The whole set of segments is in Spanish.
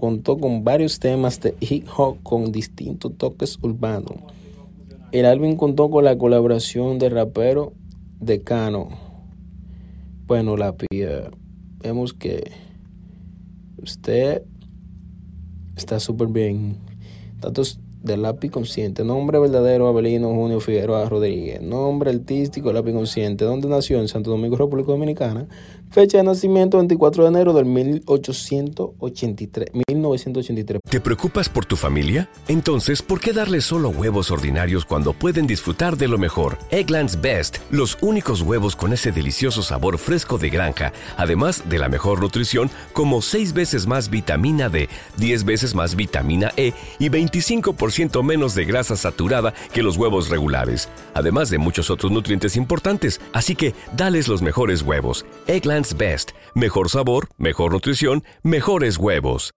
contó con varios temas de hip hop con distintos toques urbanos. El álbum contó con la colaboración de rapero Decano. Bueno, la pía, vemos que usted está súper bien. Datos del lápiz consciente. Nombre verdadero Abelino Junio Figueroa Rodríguez. Nombre artístico lápiz consciente. ¿Dónde nació? En Santo Domingo, República Dominicana. Fecha de nacimiento 24 de enero del 1883, 1983. ¿Te preocupas por tu familia? Entonces, ¿por qué darles solo huevos ordinarios cuando pueden disfrutar de lo mejor? Eggland's Best, los únicos huevos con ese delicioso sabor fresco de granja, además de la mejor nutrición, como 6 veces más vitamina D, 10 veces más vitamina E y 25% menos de grasa saturada que los huevos regulares, además de muchos otros nutrientes importantes. Así que, dales los mejores huevos. Eggland's Best, mejor sabor, mejor nutrición, mejores huevos.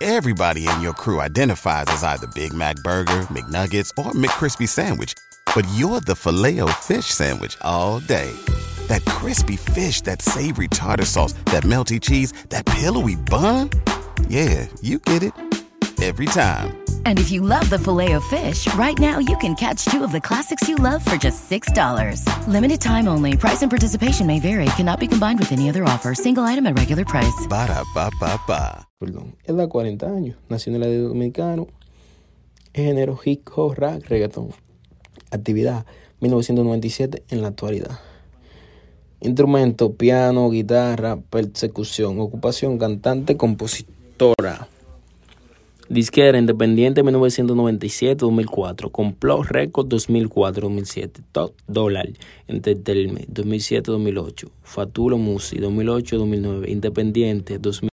Everybody in your crew identifies as either Big Mac Burger, McNuggets, or McCrispy Sandwich. But you're the filet fish Sandwich all day. That crispy fish, that savory tartar sauce, that melty cheese, that pillowy bun. Yeah, you get it. Every time. And if you love the filet of fish, right now you can catch two of the classics you love for just $6. Limited time only. Price and participation may vary. Cannot be combined with any other offer. Single item at regular price. Ba-da-ba-ba-ba. Perdón, él da 40 años. Nació en el dominicano. Género hip hop, rap, reggaeton. Actividad 1997 en la actualidad. Instrumento, piano, guitarra, persecución. Ocupación, cantante, compositora. Disquera Independiente 1997-2004. Complot Record 2004-2007. Top Dollar Entertainment 2007-2008. Fatulo Musi 2008-2009. Independiente 2000.